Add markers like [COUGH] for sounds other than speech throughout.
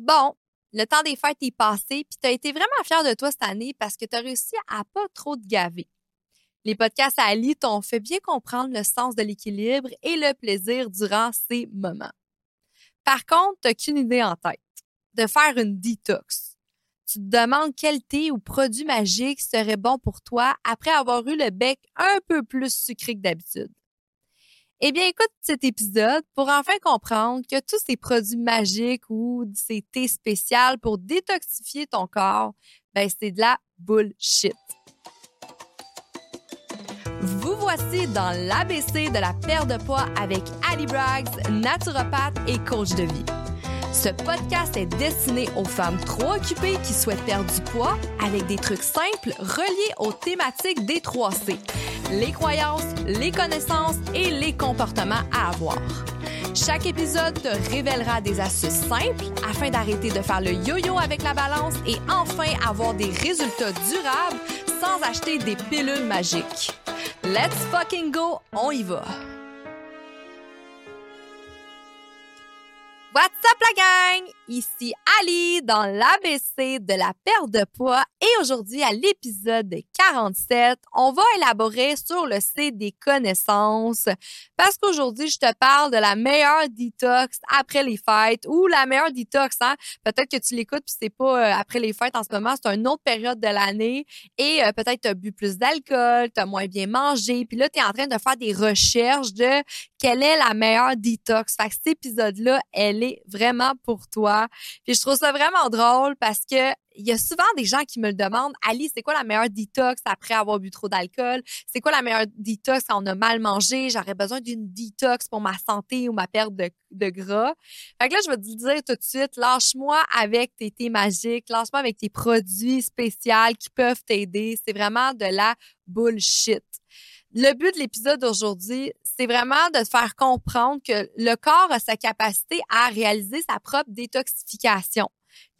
Bon, le temps des fêtes est passé, puis tu as été vraiment fier de toi cette année parce que tu as réussi à pas trop te gaver. Les podcasts à Ali t'ont fait bien comprendre le sens de l'équilibre et le plaisir durant ces moments. Par contre, tu qu'une idée en tête, de faire une detox. Tu te demandes quel thé ou produit magique serait bon pour toi après avoir eu le bec un peu plus sucré que d'habitude. Eh bien, écoute cet épisode pour enfin comprendre que tous ces produits magiques ou ces thés spéciaux pour détoxifier ton corps, ben c'est de la bullshit. Vous voici dans l'ABC de la perte de poids avec Ali Braggs, naturopathe et coach de vie. Ce podcast est destiné aux femmes trop occupées qui souhaitent perdre du poids avec des trucs simples reliés aux thématiques des 3C. Les croyances, les connaissances et les comportements à avoir. Chaque épisode te révélera des astuces simples afin d'arrêter de faire le yo-yo avec la balance et enfin avoir des résultats durables sans acheter des pilules magiques. Let's fucking go, on y va! What's up la gang? Ici Ali dans l'ABC de la perte de poids et aujourd'hui à l'épisode 47, on va élaborer sur le C des connaissances parce qu'aujourd'hui je te parle de la meilleure detox après les fêtes ou la meilleure detox hein? Peut-être que tu l'écoutes puis c'est pas euh, après les fêtes en ce moment, c'est une autre période de l'année et euh, peut-être tu as bu plus d'alcool, tu as moins bien mangé puis là tu es en train de faire des recherches de quelle est la meilleure detox. Fait que cet épisode là, elle est vraiment pour toi. Puis je trouve ça vraiment drôle parce que il y a souvent des gens qui me le demandent, Ali, c'est quoi la meilleure detox après avoir bu trop d'alcool? C'est quoi la meilleure detox quand on a mal mangé? J'aurais besoin d'une detox pour ma santé ou ma perte de, de gras. Fait que là, je vais te dire tout de suite, lâche-moi avec tes thés magiques, lâche-moi avec tes produits spéciaux qui peuvent t'aider. C'est vraiment de la bullshit. Le but de l'épisode d'aujourd'hui, c'est vraiment de faire comprendre que le corps a sa capacité à réaliser sa propre détoxification.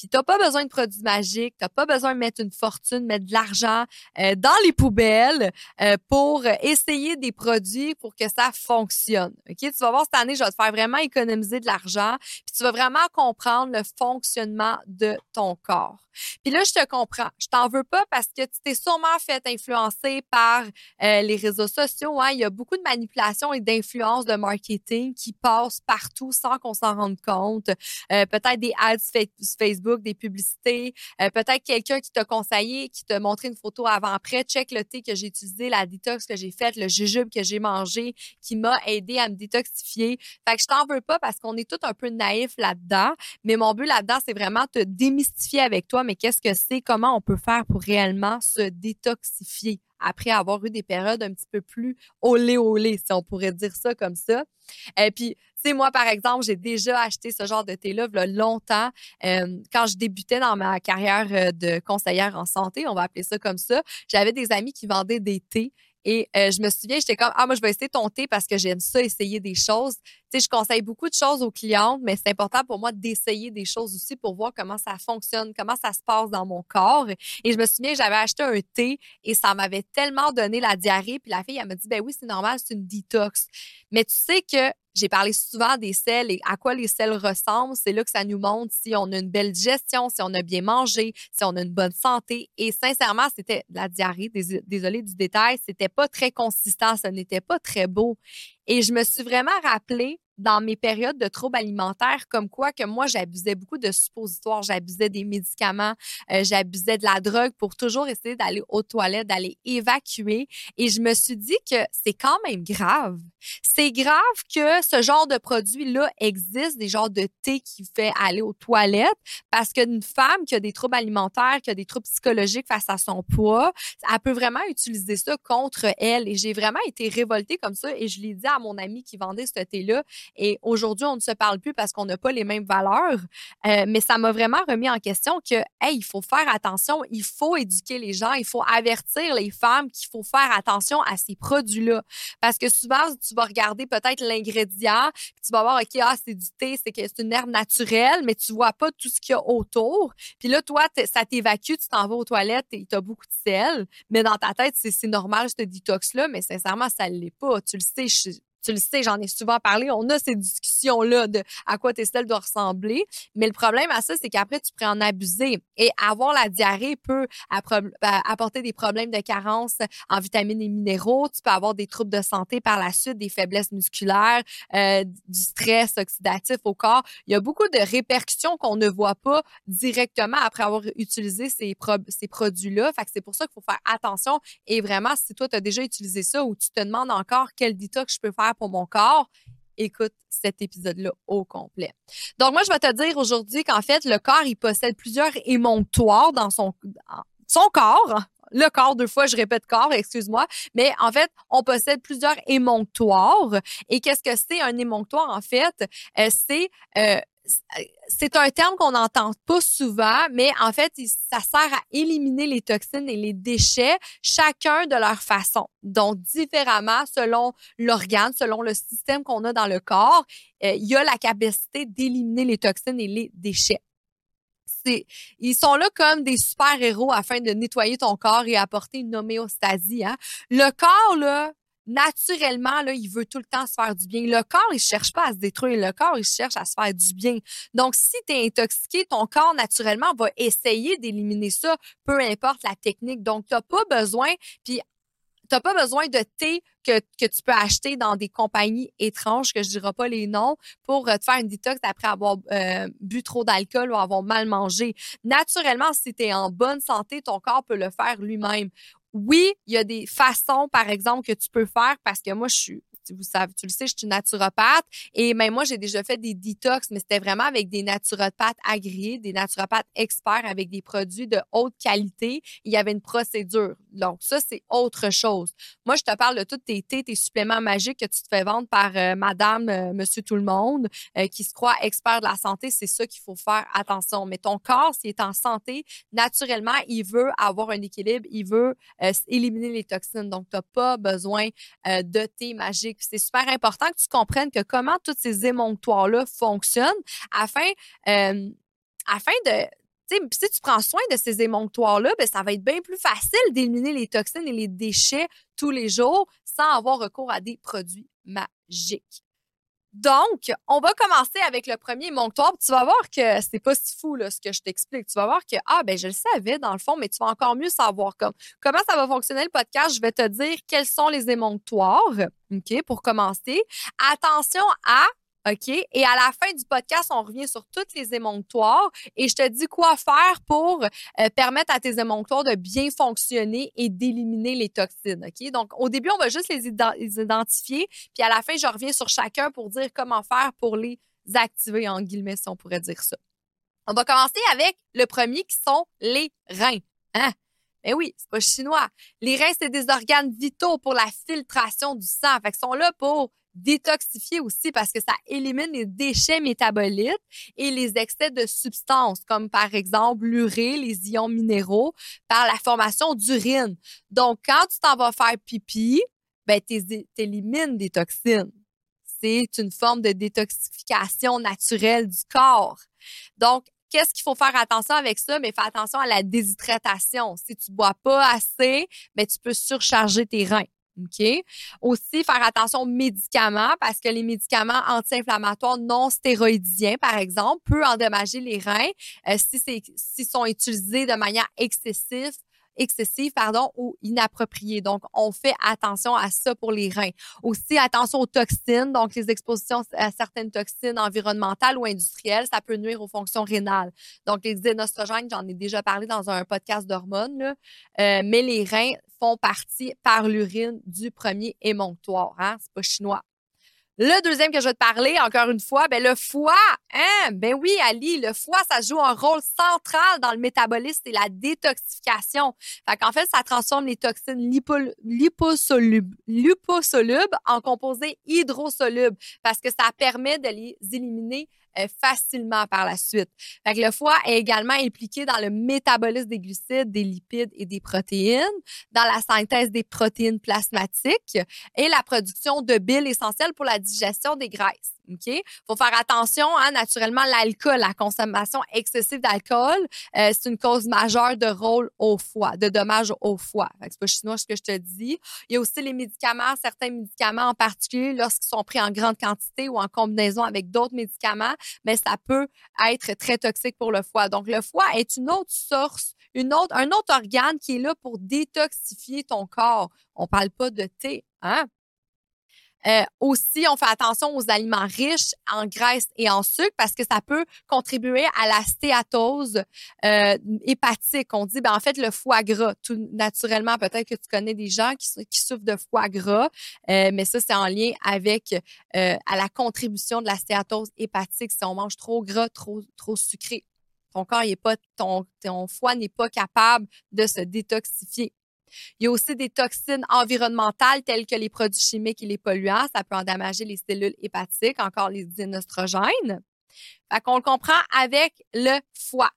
Puis t'as pas besoin de produits magiques, t'as pas besoin de mettre une fortune, mettre de l'argent euh, dans les poubelles euh, pour essayer des produits pour que ça fonctionne. Ok, tu vas voir cette année, je vais te faire vraiment économiser de l'argent, puis tu vas vraiment comprendre le fonctionnement de ton corps. Puis là, je te comprends. Je t'en veux pas parce que tu t'es sûrement fait influencer par euh, les réseaux sociaux. Hein? Il y a beaucoup de manipulation et d'influence de marketing qui passent partout sans qu'on s'en rende compte. Peut-être des ads Facebook des publicités, euh, peut-être quelqu'un qui t'a conseillé, qui t'a montré une photo avant-après, check le thé que j'ai utilisé, la détox que j'ai faite, le jujube que j'ai mangé, qui m'a aidé à me détoxifier. Fait que je t'en veux pas parce qu'on est tous un peu naïfs là-dedans, mais mon but là-dedans, c'est vraiment te démystifier avec toi, mais qu'est-ce que c'est, comment on peut faire pour réellement se détoxifier? Après avoir eu des périodes un petit peu plus olé olé, si on pourrait dire ça comme ça. Et euh, puis, tu sais, moi, par exemple, j'ai déjà acheté ce genre de thé-là longtemps. Euh, quand je débutais dans ma carrière euh, de conseillère en santé, on va appeler ça comme ça, j'avais des amis qui vendaient des thés et euh, je me souviens, j'étais comme, ah, moi, je vais essayer ton thé parce que j'aime ça, essayer des choses. Tu sais, je conseille beaucoup de choses aux clientes, mais c'est important pour moi d'essayer des choses aussi pour voir comment ça fonctionne, comment ça se passe dans mon corps. Et je me souviens, j'avais acheté un thé et ça m'avait tellement donné la diarrhée. Puis la fille, elle m'a dit, ben oui, c'est normal, c'est une détox. Mais tu sais que j'ai parlé souvent des sels et à quoi les sels ressemblent. C'est là que ça nous montre si on a une belle digestion, si on a bien mangé, si on a une bonne santé. Et sincèrement, c'était la diarrhée. Désolée du détail, c'était pas très consistant, ça n'était pas très beau. Et je me suis vraiment rappelé dans mes périodes de troubles alimentaires, comme quoi que moi, j'abusais beaucoup de suppositoires, j'abusais des médicaments, euh, j'abusais de la drogue pour toujours essayer d'aller aux toilettes, d'aller évacuer. Et je me suis dit que c'est quand même grave. C'est grave que ce genre de produit-là existe, des genres de thé qui fait aller aux toilettes, parce qu'une femme qui a des troubles alimentaires, qui a des troubles psychologiques face à son poids, elle peut vraiment utiliser ça contre elle. Et j'ai vraiment été révoltée comme ça et je l'ai dit à mon ami qui vendait ce thé-là. Et aujourd'hui, on ne se parle plus parce qu'on n'a pas les mêmes valeurs. Euh, mais ça m'a vraiment remis en question que, hey, il faut faire attention, il faut éduquer les gens, il faut avertir les femmes qu'il faut faire attention à ces produits-là. Parce que souvent, tu vas regarder peut-être l'ingrédient, puis tu vas voir, OK, ah, c'est du thé, c'est que c'est une herbe naturelle, mais tu vois pas tout ce qu'il y a autour. Puis là, toi, ça t'évacue, tu t'en vas aux toilettes et tu as beaucoup de sel. Mais dans ta tête, c'est normal, ce détox-là, mais sincèrement, ça ne l'est pas. Tu le sais, je, tu le sais, j'en ai souvent parlé. On a ces discussions-là de à quoi tes selles doivent ressembler. Mais le problème à ça, c'est qu'après, tu pourrais en abuser. Et avoir la diarrhée peut apporter des problèmes de carence en vitamines et minéraux. Tu peux avoir des troubles de santé par la suite, des faiblesses musculaires, euh, du stress oxydatif au corps. Il y a beaucoup de répercussions qu'on ne voit pas directement après avoir utilisé ces, ces produits-là. Fait que c'est pour ça qu'il faut faire attention. Et vraiment, si toi, tu as déjà utilisé ça ou tu te demandes encore quel détox je peux faire pour mon corps, écoute cet épisode-là au complet. Donc, moi, je vais te dire aujourd'hui qu'en fait, le corps, il possède plusieurs émonctoires dans son, son corps. Le corps, deux fois, je répète corps, excuse-moi. Mais en fait, on possède plusieurs émonctoires. Et qu'est-ce que c'est un émonctoire, en fait? Euh, c'est euh, c'est un terme qu'on n'entend pas souvent, mais en fait, ça sert à éliminer les toxines et les déchets, chacun de leur façon. Donc, différemment, selon l'organe, selon le système qu'on a dans le corps, euh, il y a la capacité d'éliminer les toxines et les déchets. Ils sont là comme des super-héros afin de nettoyer ton corps et apporter une homéostasie. Hein. Le corps, là, naturellement, là, il veut tout le temps se faire du bien. Le corps, il cherche pas à se détruire. Le corps, il cherche à se faire du bien. Donc, si tu es intoxiqué, ton corps, naturellement, va essayer d'éliminer ça, peu importe la technique. Donc, tu n'as pas besoin, puis pas besoin de thé que, que, tu peux acheter dans des compagnies étranges, que je ne dirai pas les noms, pour euh, te faire une détox après avoir euh, bu trop d'alcool ou avoir mal mangé. Naturellement, si tu es en bonne santé, ton corps peut le faire lui-même oui, il y a des façons, par exemple, que tu peux faire parce que moi, je suis vous tu le sais, je suis naturopathe et même moi, j'ai déjà fait des détox, mais c'était vraiment avec des naturopathes agréés, des naturopathes experts avec des produits de haute qualité. Il y avait une procédure. Donc, ça, c'est autre chose. Moi, je te parle de tous tes thés, tes suppléments magiques que tu te fais vendre par euh, madame, euh, monsieur tout le monde, euh, qui se croit expert de la santé. C'est ça qu'il faut faire attention. Mais ton corps, s'il est en santé, naturellement, il veut avoir un équilibre, il veut éliminer les toxines. Donc, tu n'as pas besoin de thé magique c'est super important que tu comprennes que comment tous ces émonctoires-là fonctionnent afin, euh, afin de si tu prends soin de ces émonctoires-là, ben, ça va être bien plus facile d'éliminer les toxines et les déchets tous les jours sans avoir recours à des produits magiques. Donc, on va commencer avec le premier monctoire. Tu vas voir que c'est pas si fou là, ce que je t'explique. Tu vas voir que ah ben je le savais dans le fond, mais tu vas encore mieux savoir comme comment ça va fonctionner le podcast. Je vais te dire quels sont les émonctoires, ok, pour commencer. Attention à OK? Et à la fin du podcast, on revient sur tous les émonctoires et je te dis quoi faire pour euh, permettre à tes émonctoires de bien fonctionner et d'éliminer les toxines. OK? Donc, au début, on va juste les, identifier, puis à la fin, je reviens sur chacun pour dire comment faire pour les activer, en guillemets, si on pourrait dire ça. On va commencer avec le premier qui sont les reins. Hein? Mais oui, c'est pas chinois. Les reins, c'est des organes vitaux pour la filtration du sang. Fait qu'ils sont là pour détoxifier aussi parce que ça élimine les déchets métabolites et les excès de substances, comme par exemple l'urée, les ions minéraux, par la formation d'urine. Donc, quand tu t'en vas faire pipi, ben, tu élimines des toxines. C'est une forme de détoxification naturelle du corps. Donc, qu'est-ce qu'il faut faire attention avec ça? Mais fais attention à la déshydratation. Si tu bois pas assez, ben, tu peux surcharger tes reins. OK? Aussi, faire attention aux médicaments parce que les médicaments anti-inflammatoires non stéroïdiens, par exemple, peuvent endommager les reins euh, si s'ils sont utilisés de manière excessive excessive, pardon, ou inappropriée. Donc, on fait attention à ça pour les reins. Aussi, attention aux toxines. Donc, les expositions à certaines toxines environnementales ou industrielles, ça peut nuire aux fonctions rénales. Donc, les xénostrogènes, j'en ai déjà parlé dans un podcast d'hormones, euh, mais les reins font partie par l'urine du premier émonctoire. Hein? C'est pas chinois. Le deuxième que je vais te parler, encore une fois, ben le foie. Hein? Ben oui, Ali, le foie, ça joue un rôle central dans le métabolisme et la détoxification. Fait qu'en fait, ça transforme les toxines liposolubles, en composés hydrosolubles parce que ça permet de les éliminer facilement par la suite. Fait que le foie est également impliqué dans le métabolisme des glucides, des lipides et des protéines, dans la synthèse des protéines plasmatiques et la production de bile essentielle pour la digestion des graisses. OK? faut faire attention, hein, naturellement, l'alcool, la consommation excessive d'alcool, euh, c'est une cause majeure de rôle au foie, de dommages au foie. C'est pas chinois ce que je te dis. Il y a aussi les médicaments, certains médicaments en particulier, lorsqu'ils sont pris en grande quantité ou en combinaison avec d'autres médicaments, mais ça peut être très toxique pour le foie. Donc, le foie est une autre source, une autre, un autre organe qui est là pour détoxifier ton corps. On parle pas de thé, hein? Euh, aussi, on fait attention aux aliments riches en graisse et en sucre parce que ça peut contribuer à la stéatose euh, hépatique. On dit, ben, en fait, le foie gras, tout naturellement, peut-être que tu connais des gens qui, souffrent de foie gras, euh, mais ça, c'est en lien avec euh, à la contribution de la stéatose hépatique si on mange trop gras, trop, trop sucré. Ton corps, il est pas, ton, ton foie n'est pas capable de se détoxifier. Il y a aussi des toxines environnementales telles que les produits chimiques et les polluants. Ça peut endommager les cellules hépatiques, encore les dinostrogènes. Fait qu'on le comprend avec le foie.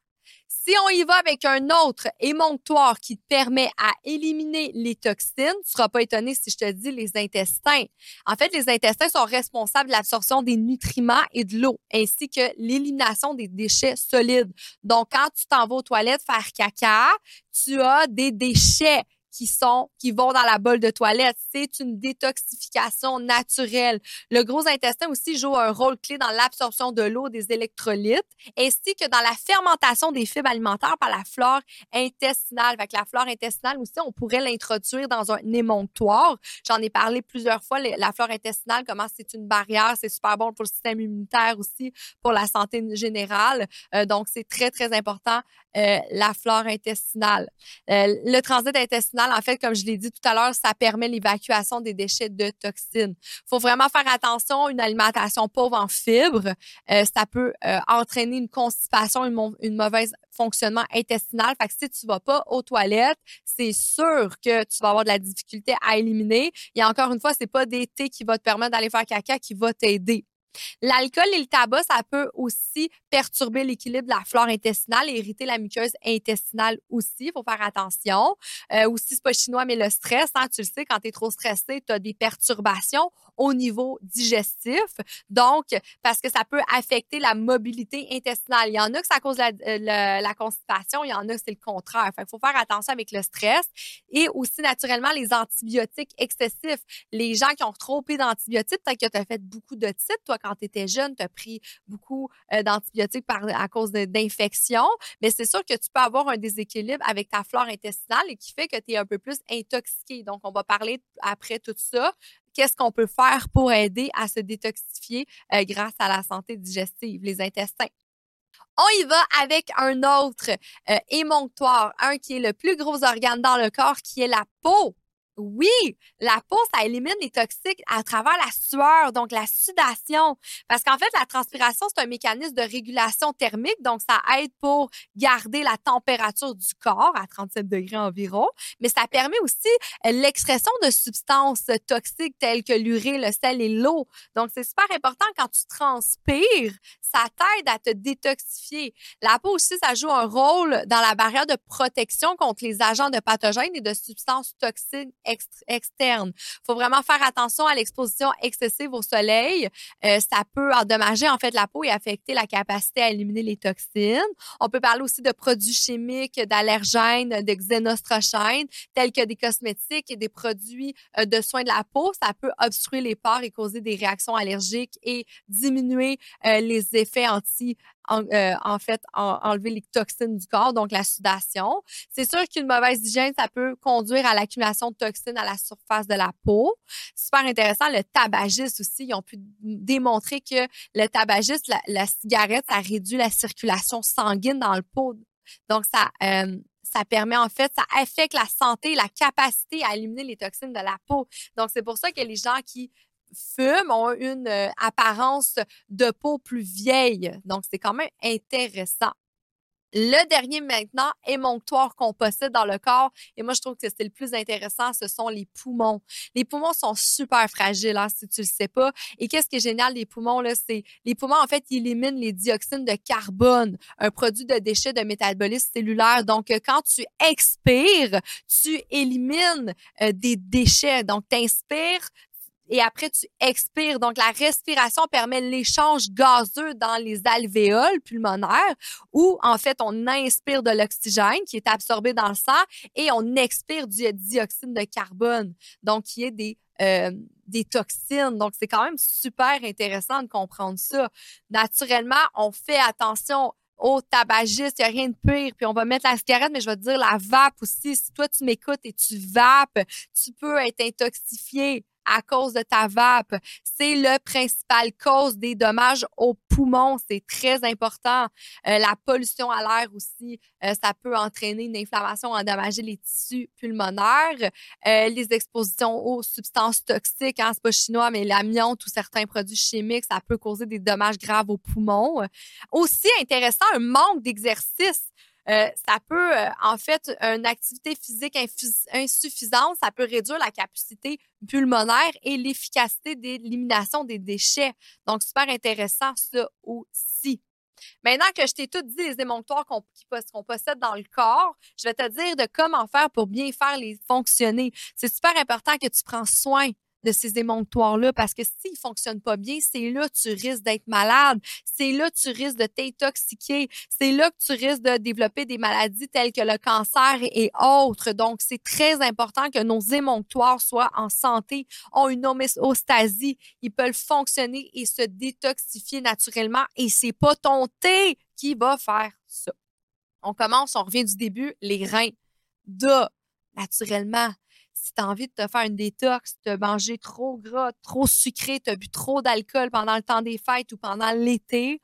Si on y va avec un autre émonctoire qui te permet à éliminer les toxines, tu seras pas étonné si je te dis les intestins. En fait, les intestins sont responsables de l'absorption des nutriments et de l'eau, ainsi que l'élimination des déchets solides. Donc, quand tu t'en vas aux toilettes faire caca, tu as des déchets qui sont qui vont dans la bolle de toilette. C'est une détoxification naturelle. Le gros intestin aussi joue un rôle clé dans l'absorption de l'eau, des électrolytes, ainsi que dans la fermentation des fibres alimentaires par la flore intestinale. Avec la flore intestinale aussi, on pourrait l'introduire dans un émonctoire. J'en ai parlé plusieurs fois. La flore intestinale, comment c'est une barrière, c'est super bon pour le système immunitaire aussi, pour la santé générale. Euh, donc, c'est très, très important, euh, la flore intestinale. Euh, le transit intestinal en fait, comme je l'ai dit tout à l'heure, ça permet l'évacuation des déchets de toxines. faut vraiment faire attention. Une alimentation pauvre en fibres, euh, ça peut euh, entraîner une constipation, une, une mauvaise fonctionnement intestinal. Fait que si tu vas pas aux toilettes, c'est sûr que tu vas avoir de la difficulté à éliminer. Et encore une fois, c'est pas des thés qui va te permettre d'aller faire caca qui va t'aider. L'alcool et le tabac, ça peut aussi perturber l'équilibre de la flore intestinale et irriter la muqueuse intestinale aussi. Il faut faire attention. Euh, aussi, c'est pas chinois, mais le stress, hein, tu le sais, quand tu es trop stressé, tu as des perturbations au niveau digestif. Donc, parce que ça peut affecter la mobilité intestinale. Il y en a que ça cause la, euh, la, constipation, il y en a que c'est le contraire. il faut faire attention avec le stress et aussi naturellement les antibiotiques excessifs. Les gens qui ont trop pris d'antibiotiques, peut-être que tu as fait beaucoup de titres, toi, quand tu étais jeune, tu as pris beaucoup euh, d'antibiotiques à cause d'infections, mais c'est sûr que tu peux avoir un déséquilibre avec ta flore intestinale et qui fait que tu es un peu plus intoxiqué. Donc, on va parler après tout ça qu'est-ce qu'on peut faire pour aider à se détoxifier euh, grâce à la santé digestive, les intestins. On y va avec un autre euh, émonctoire, un qui est le plus gros organe dans le corps, qui est la peau. Oui, la peau, ça élimine les toxiques à travers la sueur, donc la sudation. Parce qu'en fait, la transpiration, c'est un mécanisme de régulation thermique, donc ça aide pour garder la température du corps à 37 degrés environ, mais ça permet aussi euh, l'expression de substances toxiques telles que l'urée, le sel et l'eau. Donc, c'est super important quand tu transpires, ça t'aide à te détoxifier. La peau aussi, ça joue un rôle dans la barrière de protection contre les agents de pathogènes et de substances toxiques externes. Il faut vraiment faire attention à l'exposition excessive au soleil. Euh, ça peut endommager en fait la peau et affecter la capacité à éliminer les toxines. On peut parler aussi de produits chimiques, d'allergènes, de xénostrochènes, tels que des cosmétiques et des produits euh, de soins de la peau. Ça peut obstruer les pores et causer des réactions allergiques et diminuer euh, les effets anti en, euh, en fait, enlever les toxines du corps, donc la sudation. C'est sûr qu'une mauvaise hygiène, ça peut conduire à l'accumulation de toxines à la surface de la peau. Super intéressant, le tabagisme aussi, ils ont pu démontrer que le tabagisme, la, cigarette, ça réduit la circulation sanguine dans le peau. Donc, ça, euh, ça permet en fait, ça affecte la santé, la capacité à éliminer les toxines de la peau. Donc, c'est pour ça que les gens qui fument ont une euh, apparence de peau plus vieille. Donc, c'est quand même intéressant. Le dernier maintenant émonctoire qu'on possède dans le corps, et moi je trouve que c'est le plus intéressant, ce sont les poumons. Les poumons sont super fragiles, hein, si tu le sais pas. Et qu'est-ce qui est génial des poumons là, c'est les poumons en fait éliminent les dioxines de carbone, un produit de déchets de métabolisme cellulaire. Donc quand tu expires, tu élimines euh, des déchets. Donc tu inspires, et après tu expires. Donc la respiration permet l'échange gazeux dans les alvéoles pulmonaires où en fait on inspire de l'oxygène qui est absorbé dans le sang et on expire du dioxyde de carbone. Donc qui est des euh, des toxines. Donc, c'est quand même super intéressant de comprendre ça. Naturellement, on fait attention au tabagistes, il n'y a rien de pire. Puis on va mettre la cigarette, mais je vais te dire la vape aussi. Si toi, tu m'écoutes et tu vapes, tu peux être intoxifié à cause de ta vape. C'est le principal cause des dommages aux poumons. C'est très important. Euh, la pollution à l'air aussi, euh, ça peut entraîner une inflammation, endommager les tissus pulmonaires. Euh, les expositions aux substances toxiques, hein, c'est pas chinois, mais l'amiante ou certains produits chimiques, ça peut causer des dommages graves aux poumons. Aussi intéressant, un manque d'exercice. Euh, ça peut, euh, en fait, une activité physique insuffisante, ça peut réduire la capacité pulmonaire et l'efficacité d'élimination des déchets. Donc, super intéressant, ça aussi. Maintenant que je t'ai tout dit les émonctoires qu'on possède dans le corps, je vais te dire de comment faire pour bien faire les fonctionner. C'est super important que tu prends soin de ces émonctoires-là parce que s'ils fonctionnent pas bien, c'est là que tu risques d'être malade, c'est là que tu risques de t'intoxiquer, c'est là que tu risques de développer des maladies telles que le cancer et autres. Donc, c'est très important que nos émonctoires soient en santé, ont une homéostasie, ils peuvent fonctionner et se détoxifier naturellement et c'est pas ton thé qui va faire ça. On commence, on revient du début, les reins. De, naturellement, si tu as envie de te faire une détox, de manger trop gras, trop sucré, tu as bu trop d'alcool pendant le temps des fêtes ou pendant l'été,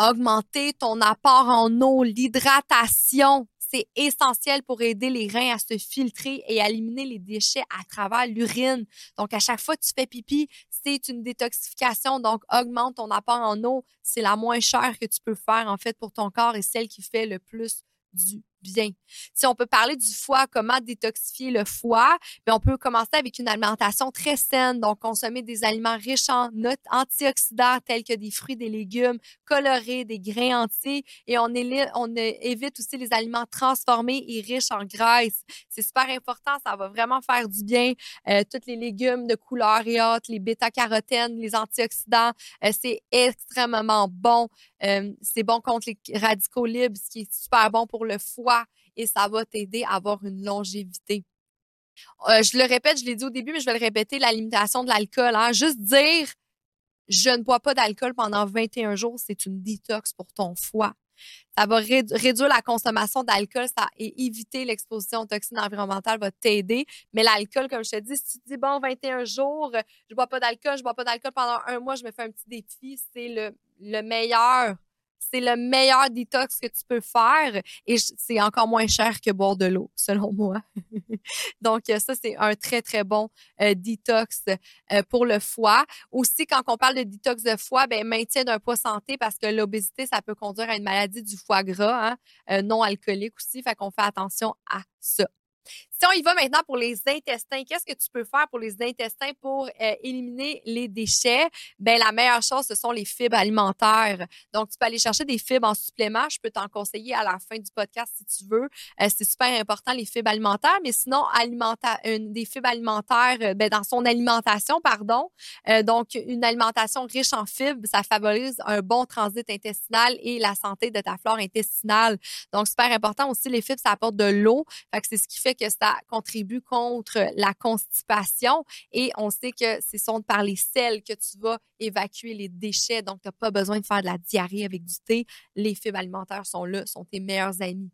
augmenter ton apport en eau, l'hydratation, c'est essentiel pour aider les reins à se filtrer et à éliminer les déchets à travers l'urine. Donc, à chaque fois que tu fais pipi, c'est une détoxification. Donc, augmente ton apport en eau. C'est la moins chère que tu peux faire, en fait, pour ton corps et celle qui fait le plus du bien. Si on peut parler du foie, comment détoxifier le foie, bien, on peut commencer avec une alimentation très saine, donc consommer des aliments riches en antioxydants tels que des fruits, des légumes colorés, des grains entiers, et on, on évite aussi les aliments transformés et riches en graisse. C'est super important, ça va vraiment faire du bien. Euh, tous les légumes de couleur et autres, les bêta-carotènes, les antioxydants, euh, c'est extrêmement bon. Euh, c'est bon contre les radicaux libres, ce qui est super bon pour le foie et ça va t'aider à avoir une longévité. Euh, je le répète, je l'ai dit au début, mais je vais le répéter, la limitation de l'alcool. Hein. Juste dire je ne bois pas d'alcool pendant 21 jours, c'est une détox pour ton foie. Ça va réduire la consommation d'alcool et éviter l'exposition aux toxines environnementales va t'aider. Mais l'alcool, comme je te dis, si tu dis, bon, 21 jours, je bois pas d'alcool, je bois pas d'alcool pendant un mois, je me fais un petit défi, c'est le meilleur c'est le meilleur détox que tu peux faire et c'est encore moins cher que boire de l'eau, selon [LAUGHS] moi. Donc, euh, ça, c'est un très, très bon euh, détox euh, pour le foie. Aussi, quand on parle de détox de foie, ben, maintien d'un poids santé parce que l'obésité, ça peut conduire à une maladie du foie gras, hein, non alcoolique aussi. Fait qu'on fait attention à ça. Si on va maintenant pour les intestins, qu'est-ce que tu peux faire pour les intestins pour euh, éliminer les déchets? Ben, la meilleure chose, ce sont les fibres alimentaires. Donc, tu peux aller chercher des fibres en supplément. Je peux t'en conseiller à la fin du podcast si tu veux. Euh, c'est super important, les fibres alimentaires. Mais sinon, alimenta des fibres alimentaires, euh, ben, dans son alimentation, pardon. donc, une alimentation riche en fibres, ça favorise un bon transit intestinal et la santé de ta flore intestinale. Donc, super important aussi, les fibres, ça apporte de l'eau. Fait que c'est ce qui fait que ça contribue contre la constipation et on sait que ce sont par les selles que tu vas évacuer les déchets. Donc, tu n'as pas besoin de faire de la diarrhée avec du thé. Les fibres alimentaires sont là, sont tes meilleurs amis.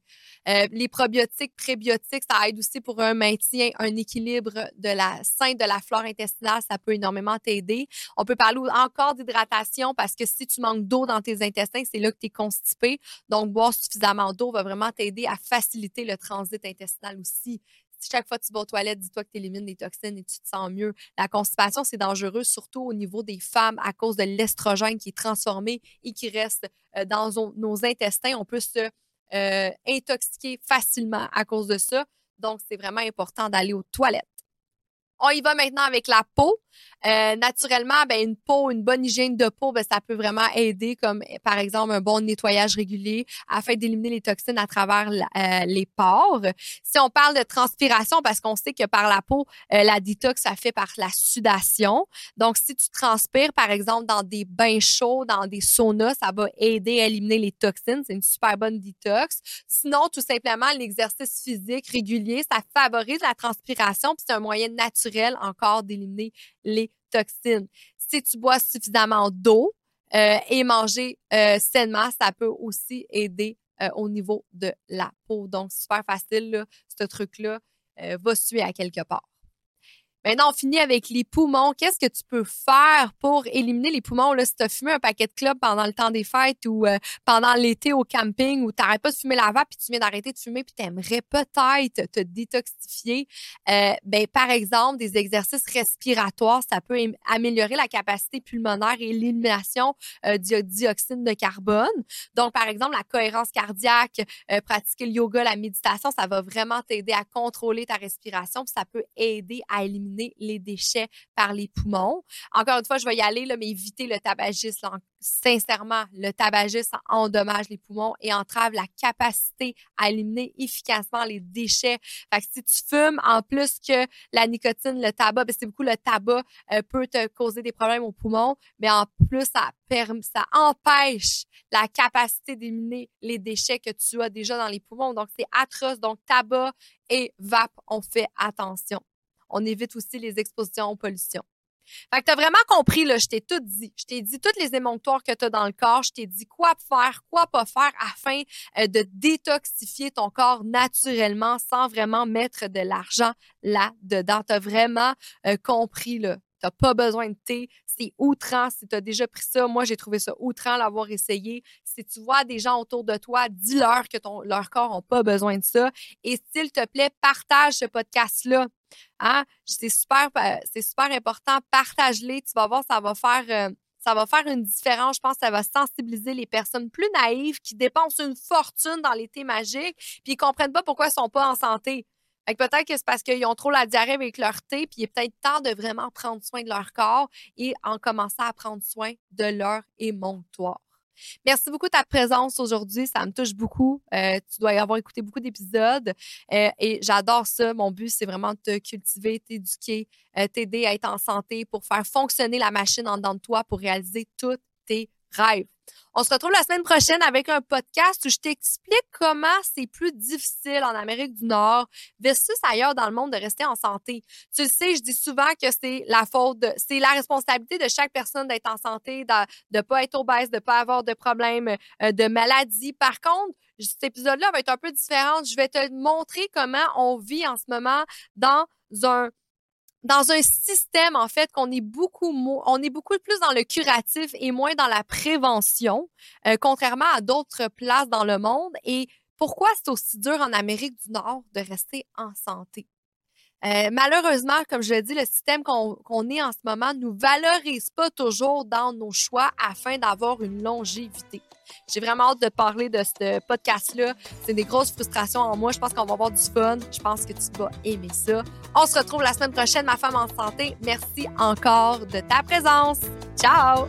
Euh, les probiotiques, prébiotiques, ça aide aussi pour un maintien, un équilibre de la sein de la flore intestinale. Ça peut énormément t'aider. On peut parler encore d'hydratation parce que si tu manques d'eau dans tes intestins, c'est là que tu es constipé. Donc, boire suffisamment d'eau va vraiment t'aider à faciliter le transit intestinal aussi si chaque fois que tu vas aux toilettes, dis-toi que tu élimines des toxines et tu te sens mieux. La constipation, c'est dangereux, surtout au niveau des femmes, à cause de l'estrogène qui est transformé et qui reste euh, dans nos intestins. On peut se euh, intoxiquer facilement à cause de ça. Donc, c'est vraiment important d'aller aux toilettes. On y va maintenant avec la peau. Euh, naturellement, ben, une peau, une bonne hygiène de peau, ben, ça peut vraiment aider, comme par exemple un bon nettoyage régulier afin d'éliminer les toxines à travers euh, les pores. Si on parle de transpiration, parce qu'on sait que par la peau, euh, la détox, ça fait par la sudation. Donc, si tu transpires, par exemple, dans des bains chauds, dans des saunas, ça va aider à éliminer les toxines. C'est une super bonne détox. Sinon, tout simplement, l'exercice physique régulier, ça favorise la transpiration, puis c'est un moyen naturel encore d'éliminer les toxines. Si tu bois suffisamment d'eau euh, et manger euh, sainement, ça peut aussi aider euh, au niveau de la peau. Donc, super facile, là, ce truc-là va suer à quelque part. Maintenant, on finit avec les poumons. Qu'est-ce que tu peux faire pour éliminer les poumons? Là, si tu as fumé un paquet de clubs pendant le temps des fêtes ou euh, pendant l'été au camping ou tu n'arrêtes pas de fumer la vape puis tu viens d'arrêter de fumer puis tu aimerais peut-être te détoxifier, euh, ben, par exemple, des exercices respiratoires, ça peut améliorer la capacité pulmonaire et l'élimination euh, du dioxyde de carbone. Donc, par exemple, la cohérence cardiaque, euh, pratiquer le yoga, la méditation, ça va vraiment t'aider à contrôler ta respiration puis ça peut aider à éliminer les déchets par les poumons. Encore une fois, je vais y aller, là, mais éviter le tabagisme. Sincèrement, le tabagisme endommage les poumons et entrave la capacité à éliminer efficacement les déchets. Fait que si tu fumes, en plus que la nicotine, le tabac, ben c'est beaucoup le tabac euh, peut te causer des problèmes aux poumons, mais en plus, ça, ça empêche la capacité d'éliminer les déchets que tu as déjà dans les poumons. Donc, c'est atroce. Donc, tabac et vape, on fait attention on évite aussi les expositions aux pollutions. Fait que t'as vraiment compris, là, je t'ai tout dit. Je t'ai dit toutes les émonctoires que tu as dans le corps. Je t'ai dit quoi faire, quoi pas faire afin euh, de détoxifier ton corps naturellement sans vraiment mettre de l'argent là-dedans. T'as vraiment euh, compris, là. T'as pas besoin de thé. C'est outrant. Si tu as déjà pris ça, moi, j'ai trouvé ça outrant l'avoir essayé. Si tu vois des gens autour de toi, dis-leur que ton, leur corps n'a pas besoin de ça. Et s'il te plaît, partage ce podcast-là C'est super, euh, c'est super important. Partage-les. Tu vas voir, ça va faire. Euh, ça va faire une différence. Je pense que ça va sensibiliser les personnes plus naïves qui dépensent une fortune dans les thés magiques puis ils comprennent pas pourquoi ils sont pas en santé. peut-être que c'est parce qu'ils ont trop la diarrhée avec leur thé, puis il est peut-être temps de vraiment prendre soin de leur corps et en commençant à prendre soin de leur émonctoire. Merci beaucoup de ta présence aujourd'hui. Ça me touche beaucoup. Euh, tu dois y avoir écouté beaucoup d'épisodes euh, et j'adore ça. Mon but, c'est vraiment de te cultiver, t'éduquer, euh, t'aider à être en santé pour faire fonctionner la machine en dedans de toi pour réaliser tous tes rêves. On se retrouve la semaine prochaine avec un podcast où je t'explique comment c'est plus difficile en Amérique du Nord versus ailleurs dans le monde de rester en santé. Tu le sais, je dis souvent que c'est la faute, c'est la responsabilité de chaque personne d'être en santé, de ne pas être obèse, de ne pas avoir de problèmes euh, de maladie. Par contre, cet épisode-là va être un peu différent. Je vais te montrer comment on vit en ce moment dans un dans un système en fait qu'on est beaucoup on est beaucoup plus dans le curatif et moins dans la prévention, euh, contrairement à d'autres places dans le monde. Et pourquoi c'est aussi dur en Amérique du Nord de rester en santé? Euh, malheureusement, comme je l'ai dit, le système qu'on est en ce moment nous valorise pas toujours dans nos choix afin d'avoir une longévité. J'ai vraiment hâte de parler de ce podcast-là. C'est des grosses frustrations en moi. Je pense qu'on va avoir du fun. Je pense que tu vas aimer ça. On se retrouve la semaine prochaine, ma femme en santé. Merci encore de ta présence. Ciao!